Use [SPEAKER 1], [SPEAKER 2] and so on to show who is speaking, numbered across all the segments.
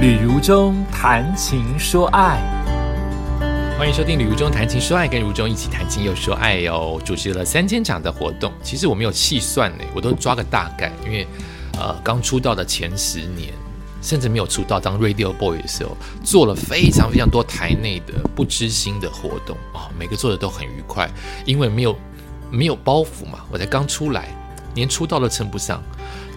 [SPEAKER 1] 旅如中谈情说爱，
[SPEAKER 2] 欢迎收听《旅如中谈情说爱》，跟如中一起谈情又说爱哟。主持了三千场的活动，其实我没有细算呢，我都抓个大概，因为呃刚出道的前十年，甚至没有出道当 Radio Boy 的时候，做了非常非常多台内的不知心的活动啊，每个做的都很愉快，因为没有没有包袱嘛，我才刚出来，连出道都称不上。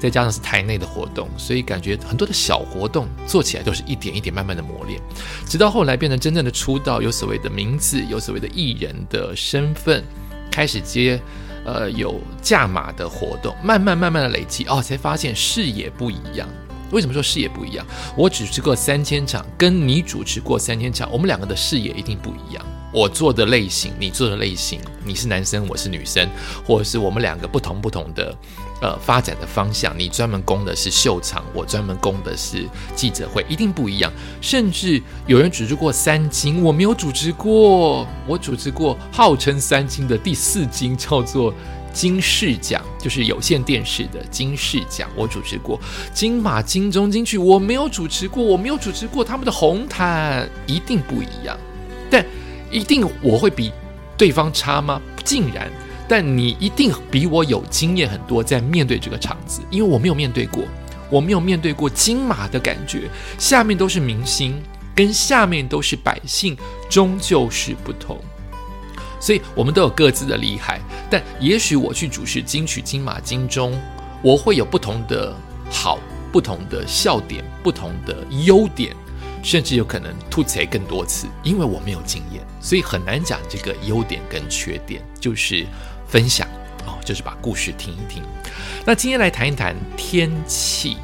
[SPEAKER 2] 再加上是台内的活动，所以感觉很多的小活动做起来都是一点一点慢慢的磨练，直到后来变成真正的出道，有所谓的名字，有所谓的艺人的身份，开始接呃有价码的活动，慢慢慢慢的累积，哦，才发现视野不一样。为什么说视野不一样？我主持过三千场，跟你主持过三千场，我们两个的视野一定不一样。我做的类型，你做的类型，你是男生，我是女生，或者是我们两个不同不同的。呃，发展的方向，你专门攻的是秀场，我专门攻的是记者会，一定不一样。甚至有人组织过三金，我没有主持过。我主持过号称三金的第四金，叫做金视奖，就是有线电视的金视奖，我主持过。金马、金钟、金曲，我没有主持过，我没有主持过他们的红毯，一定不一样。但一定我会比对方差吗？不竟然。但你一定比我有经验很多，在面对这个场子，因为我没有面对过，我没有面对过金马的感觉，下面都是明星，跟下面都是百姓，终究是不同。所以，我们都有各自的厉害，但也许我去主持金曲、金马、金钟，我会有不同的好，不同的笑点，不同的优点，甚至有可能吐槽更多次，因为我没有经验，所以很难讲这个优点跟缺点，就是。分享哦，就是把故事听一听。那今天来谈一谈天气，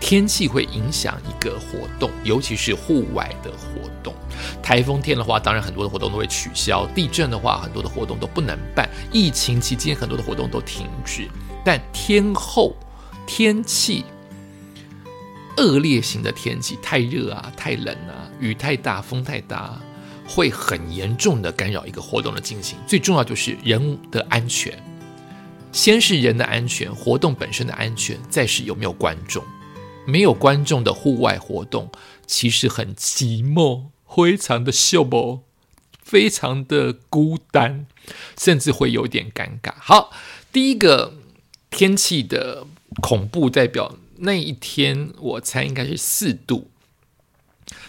[SPEAKER 2] 天气会影响一个活动，尤其是户外的活动。台风天的话，当然很多的活动都会取消；地震的话，很多的活动都不能办；疫情期间，很多的活动都停止。但天后天气恶劣型的天气，太热啊，太冷啊，雨太大，风太大。会很严重的干扰一个活动的进行，最重要就是人的安全。先是人的安全，活动本身的安全，再是有没有观众。没有观众的户外活动其实很寂寞，非常的秀博，非常的孤单，甚至会有点尴尬。好，第一个天气的恐怖代表，那一天我猜应该是四度，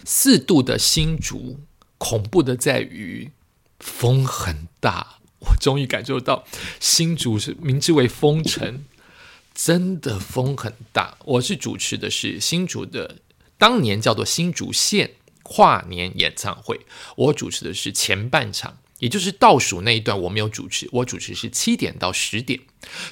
[SPEAKER 2] 四度的新竹。恐怖的在于风很大，我终于感受到新竹是名之为风城，真的风很大。我是主持的是新竹的当年叫做新竹县跨年演唱会，我主持的是前半场。也就是倒数那一段我没有主持，我主持是七点到十点，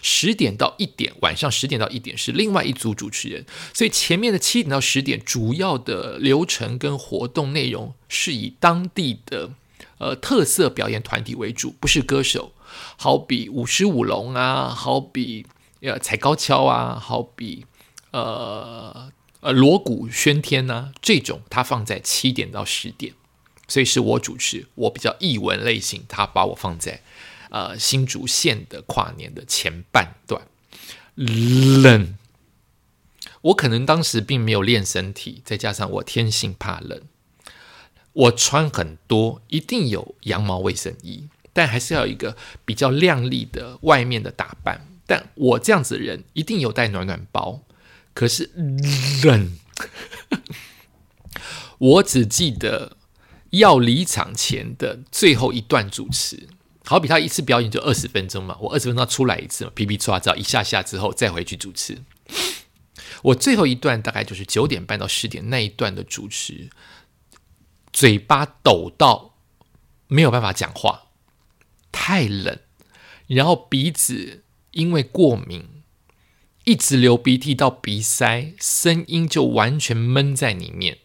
[SPEAKER 2] 十点到一点，晚上十点到一点是另外一组主持人，所以前面的七点到十点主要的流程跟活动内容是以当地的呃特色表演团体为主，不是歌手，好比舞狮舞龙啊，好比呃踩高跷啊，好比呃呃锣鼓喧天呐，这种它放在七点到十点。所以是我主持，我比较译文类型，他把我放在呃新竹县的跨年的前半段。冷，我可能当时并没有练身体，再加上我天性怕冷，我穿很多，一定有羊毛卫生衣，但还是要一个比较亮丽的外面的打扮。但我这样子的人一定有带暖暖包，可是冷，我只记得。要离场前的最后一段主持，好比他一次表演就二十分钟嘛，我二十分钟出来一次嘛，皮皮抓照一下下之后再回去主持。我最后一段大概就是九点半到十点那一段的主持，嘴巴抖到没有办法讲话，太冷，然后鼻子因为过敏一直流鼻涕到鼻塞，声音就完全闷在里面。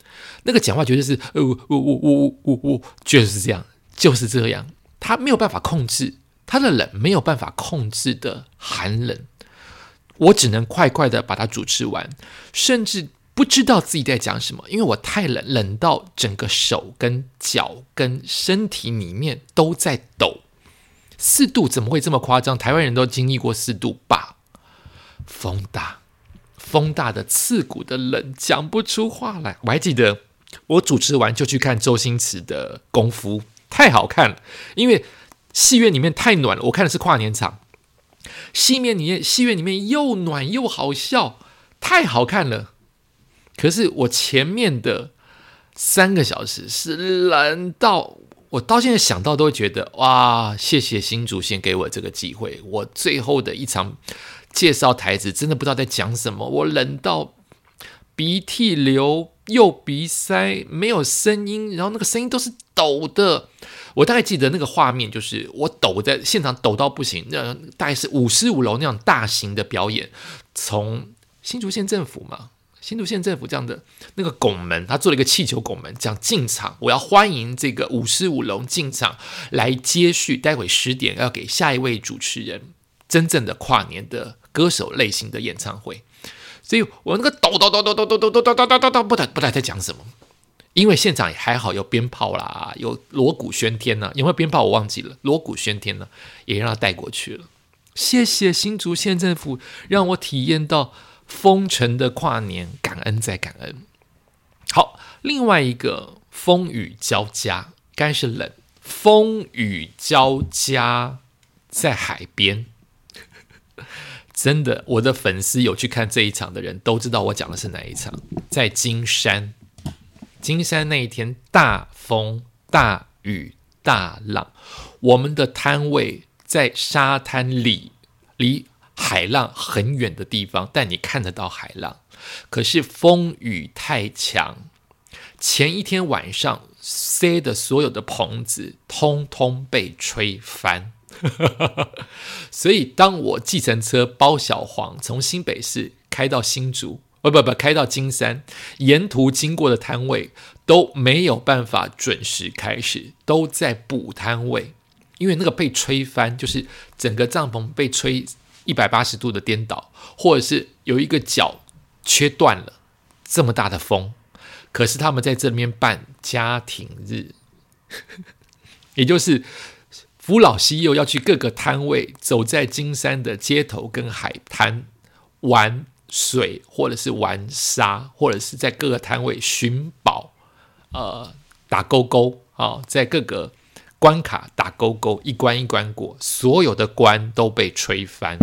[SPEAKER 2] 那个讲话绝对是，呃，我我我我我我，就是这样，就是这样。他没有办法控制他的冷，没有办法控制的寒冷。我只能快快的把它主持完，甚至不知道自己在讲什么，因为我太冷，冷到整个手跟脚跟身体里面都在抖。四度怎么会这么夸张？台湾人都经历过四度吧？风大。风大的刺骨的冷，讲不出话来。我还记得我主持完就去看周星驰的功夫，太好看了，因为戏院里面太暖了。我看的是跨年场，戏面里面戏院里面又暖又好笑，太好看了。可是我前面的三个小时是冷到。我到现在想到都会觉得哇，谢谢新主先给我这个机会。我最后的一场介绍台词，真的不知道在讲什么。我冷到鼻涕流，又鼻塞，没有声音，然后那个声音都是抖的。我大概记得那个画面，就是我抖在现场抖到不行。那大概是五十五楼那样大型的表演，从新竹县政府嘛。新竹县政府这样的那个拱门，他做了一个气球拱门，讲进场，我要欢迎这个五十五楼进场来接续，待会十点要给下一位主持人真正的跨年的歌手类型的演唱会，所以我那个抖抖抖抖抖抖抖抖抖抖抖抖，不知道不知道在讲什么，因为现场也还好有鞭炮啦，有锣鼓喧天呢，有没有鞭炮我忘记了，锣鼓喧天呢，也让他带过去了，谢谢新竹县政府让我体验到。封城的跨年，感恩再感恩。好，另外一个风雨交加，该是冷。风雨交加在海边，真的，我的粉丝有去看这一场的人都知道我讲的是哪一场，在金山。金山那一天，大风大雨大浪，我们的摊位在沙滩里，离。海浪很远的地方，但你看得到海浪。可是风雨太强，前一天晚上塞的所有的棚子通通被吹翻。所以当我计程车包小黄从新北市开到新竹，不不不，开到金山，沿途经过的摊位都没有办法准时开始，都在补摊位，因为那个被吹翻，就是整个帐篷被吹。一百八十度的颠倒，或者是有一个角切断了，这么大的风，可是他们在这边办家庭日，也就是扶老西幼要去各个摊位，走在金山的街头跟海滩玩水，或者是玩沙，或者是在各个摊位寻宝，呃，打勾勾啊，在各个关卡打勾勾，一关一关过，所有的关都被吹翻。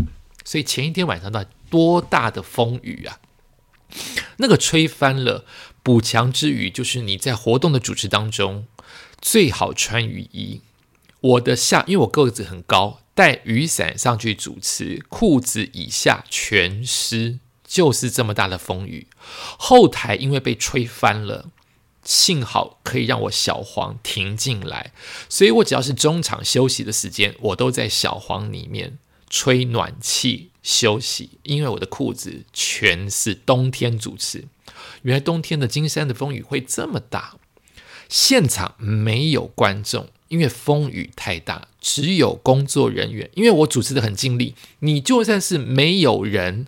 [SPEAKER 2] 所以前一天晚上到底多大的风雨啊！那个吹翻了补强之余，就是你在活动的主持当中最好穿雨衣。我的下，因为我个子很高，带雨伞上去主持，裤子以下全湿，就是这么大的风雨。后台因为被吹翻了，幸好可以让我小黄停进来，所以我只要是中场休息的时间，我都在小黄里面。吹暖气休息，因为我的裤子全是冬天主持。原来冬天的金山的风雨会这么大，现场没有观众，因为风雨太大，只有工作人员。因为我主持的很尽力，你就算是没有人，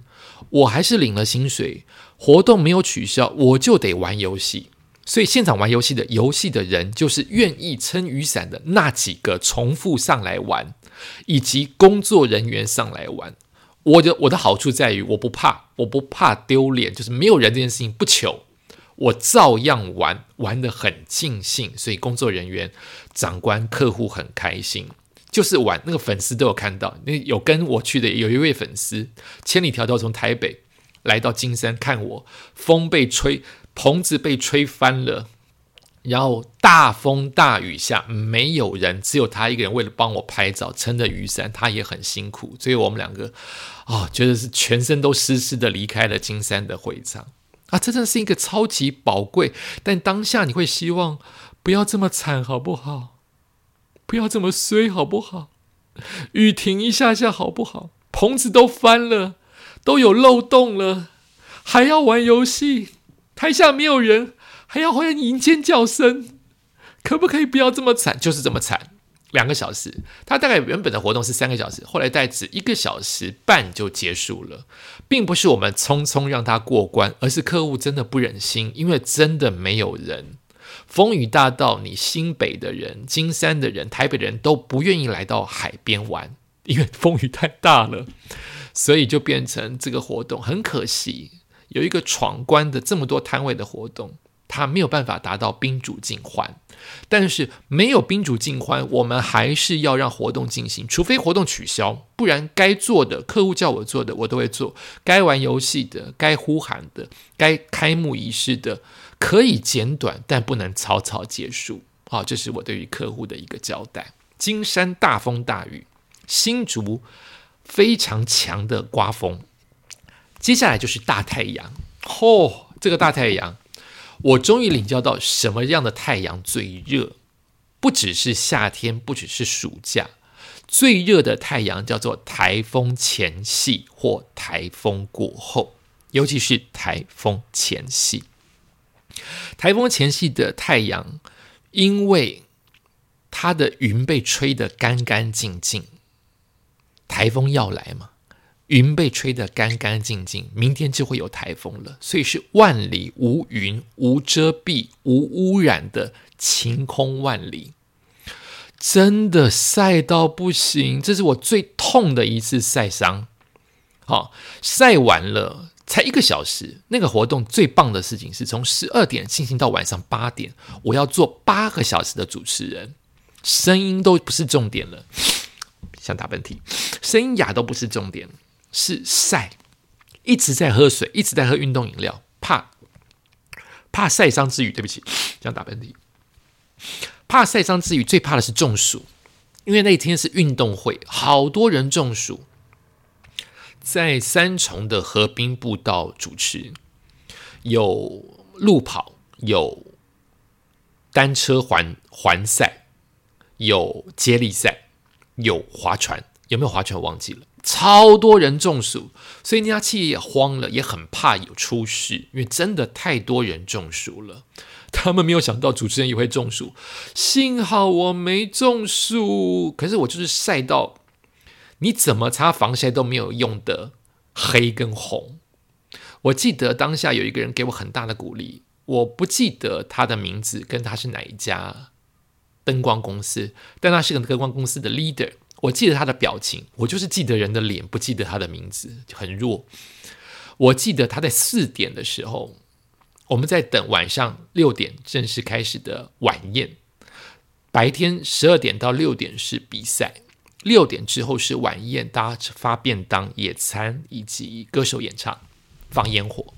[SPEAKER 2] 我还是领了薪水。活动没有取消，我就得玩游戏。所以现场玩游戏的游戏的人，就是愿意撑雨伞的那几个重复上来玩。以及工作人员上来玩，我的我的好处在于我不怕，我不怕丢脸，就是没有人这件事情不求，我照样玩，玩的很尽兴，所以工作人员、长官、客户很开心，就是玩那个粉丝都有看到，那有跟我去的有一位粉丝，千里迢迢从台北来到金山看我，风被吹，棚子被吹翻了。然后大风大雨下，没有人，只有他一个人，为了帮我拍照，撑着雨伞，他也很辛苦。所以我们两个，哦，觉得是全身都湿湿的离开了金山的会场啊！这真的是一个超级宝贵，但当下你会希望不要这么惨，好不好？不要这么衰，好不好？雨停一下下，好不好？棚子都翻了，都有漏洞了，还要玩游戏，台下没有人。还要欢迎尖叫声，可不可以不要这么惨？就是这么惨，两个小时。他大概原本的活动是三个小时，后来带只一个小时半就结束了，并不是我们匆匆让他过关，而是客户真的不忍心，因为真的没有人。风雨大到你新北的人、金山的人、台北的人都不愿意来到海边玩，因为风雨太大了，所以就变成这个活动很可惜。有一个闯关的这么多摊位的活动，它没有办法达到宾主尽欢。但是没有宾主尽欢，我们还是要让活动进行，除非活动取消，不然该做的客户叫我做的我都会做，该玩游戏的、该呼喊的、该开幕仪式的，可以简短，但不能草草结束。好，这是我对于客户的一个交代。金山大风大雨，新竹非常强的刮风，接下来就是大太阳。嚯，这个大太阳。我终于领教到什么样的太阳最热，不只是夏天，不只是暑假，最热的太阳叫做台风前夕或台风过后，尤其是台风前夕。台风前夕的太阳，因为它的云被吹得干干净净，台风要来嘛。云被吹得干干净净，明天就会有台风了，所以是万里无云、无遮蔽、无污染的晴空万里。真的晒到不行，这是我最痛的一次晒伤。好，晒完了才一个小时，那个活动最棒的事情是从十二点进行到晚上八点，我要做八个小时的主持人，声音都不是重点了，想打喷嚏，声音哑都不是重点。是晒，一直在喝水，一直在喝运动饮料，怕怕晒伤之余，对不起，这样打喷嚏，怕晒伤之余，最怕的是中暑，因为那一天是运动会，好多人中暑，在三重的河滨步道主持，有路跑，有单车环环赛，有接力赛，有划船，有没有划船？忘记了。超多人中暑，所以那家企业也慌了，也很怕有出事，因为真的太多人中暑了。他们没有想到主持人也会中暑，幸好我没中暑。可是我就是晒到，你怎么擦防晒都没有用的黑跟红。我记得当下有一个人给我很大的鼓励，我不记得他的名字跟他是哪一家灯光公司，但他是个灯光公司的 leader。我记得他的表情，我就是记得人的脸，不记得他的名字，很弱。我记得他在四点的时候，我们在等晚上六点正式开始的晚宴。白天十二点到六点是比赛，六点之后是晚宴，大家发便当、野餐以及歌手演唱、放烟火。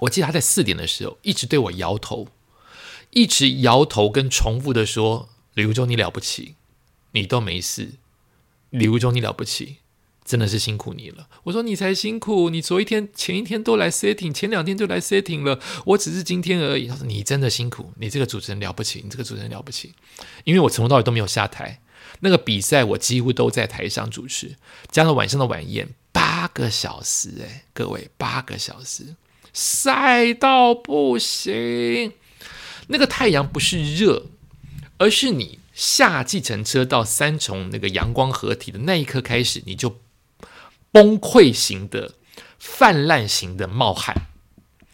[SPEAKER 2] 我记得他在四点的时候一直对我摇头，一直摇头跟重复的说：“李如忠，你了不起，你都没事。”李如忠，你了不起，真的是辛苦你了。我说你才辛苦，你昨一天、前一天都来 setting，前两天就来 setting 了，我只是今天而已。他说你真的辛苦，你这个主持人了不起，你这个主持人了不起。因为我从头到尾都没有下台，那个比赛我几乎都在台上主持，加上晚上的晚宴，八个小时，诶，各位八个小时，晒到不行。那个太阳不是热，而是你。下计程车到三重那个阳光合体的那一刻开始，你就崩溃型的、泛滥型的冒汗，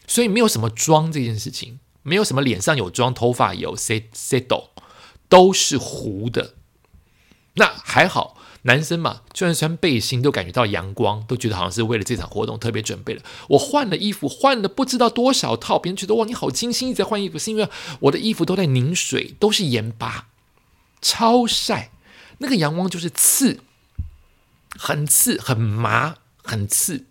[SPEAKER 2] 所以没有什么妆这件事情，没有什么脸上有妆、头发有 set set 都是糊的。那还好，男生嘛，就算穿背心都感觉到阳光，都觉得好像是为了这场活动特别准备的。我换了衣服，换了不知道多少套，别人觉得哇，你好精心，一直在换衣服，是因为我的衣服都在凝水，都是盐巴。超晒，那个阳光就是刺，很刺，很麻，很刺，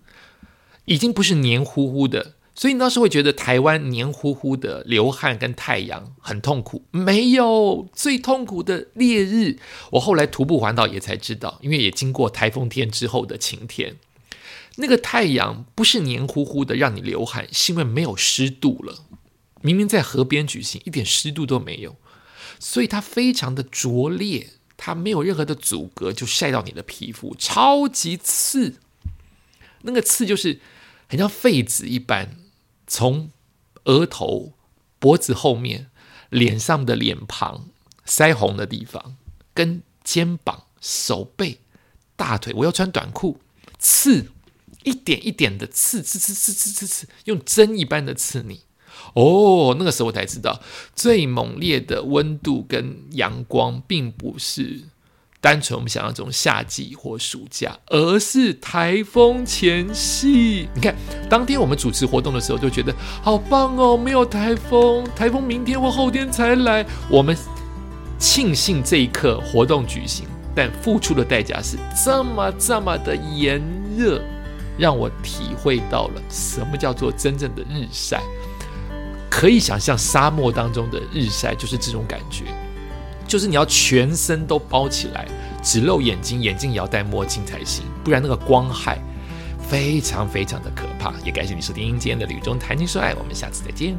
[SPEAKER 2] 已经不是黏糊糊的。所以你当时会觉得台湾黏糊糊的流汗跟太阳很痛苦。没有最痛苦的烈日，我后来徒步环岛也才知道，因为也经过台风天之后的晴天，那个太阳不是黏糊糊的让你流汗，是因为没有湿度了。明明在河边举行，一点湿度都没有。所以它非常的拙劣，它没有任何的阻隔，就晒到你的皮肤，超级刺。那个刺就是很像痱子一般，从额头、脖子后面、脸上的脸庞、腮红的地方、跟肩膀、手背、大腿，我要穿短裤，刺一点一点的刺，刺刺刺刺刺刺，用针一般的刺你。哦，那个时候我才知道，最猛烈的温度跟阳光，并不是单纯我们想象中夏季或暑假，而是台风前夕。你看，当天我们主持活动的时候，就觉得好棒哦，没有台风，台风明天或后天才来。我们庆幸这一刻活动举行，但付出的代价是这么这么的炎热，让我体会到了什么叫做真正的日晒。可以想象，沙漠当中的日晒就是这种感觉。就是你要全身都包起来，只露眼睛，眼镜也要戴墨镜才行，不然那个光害非常非常的可怕。也感谢你收听今天的《旅中谈情说爱》，我们下次再见。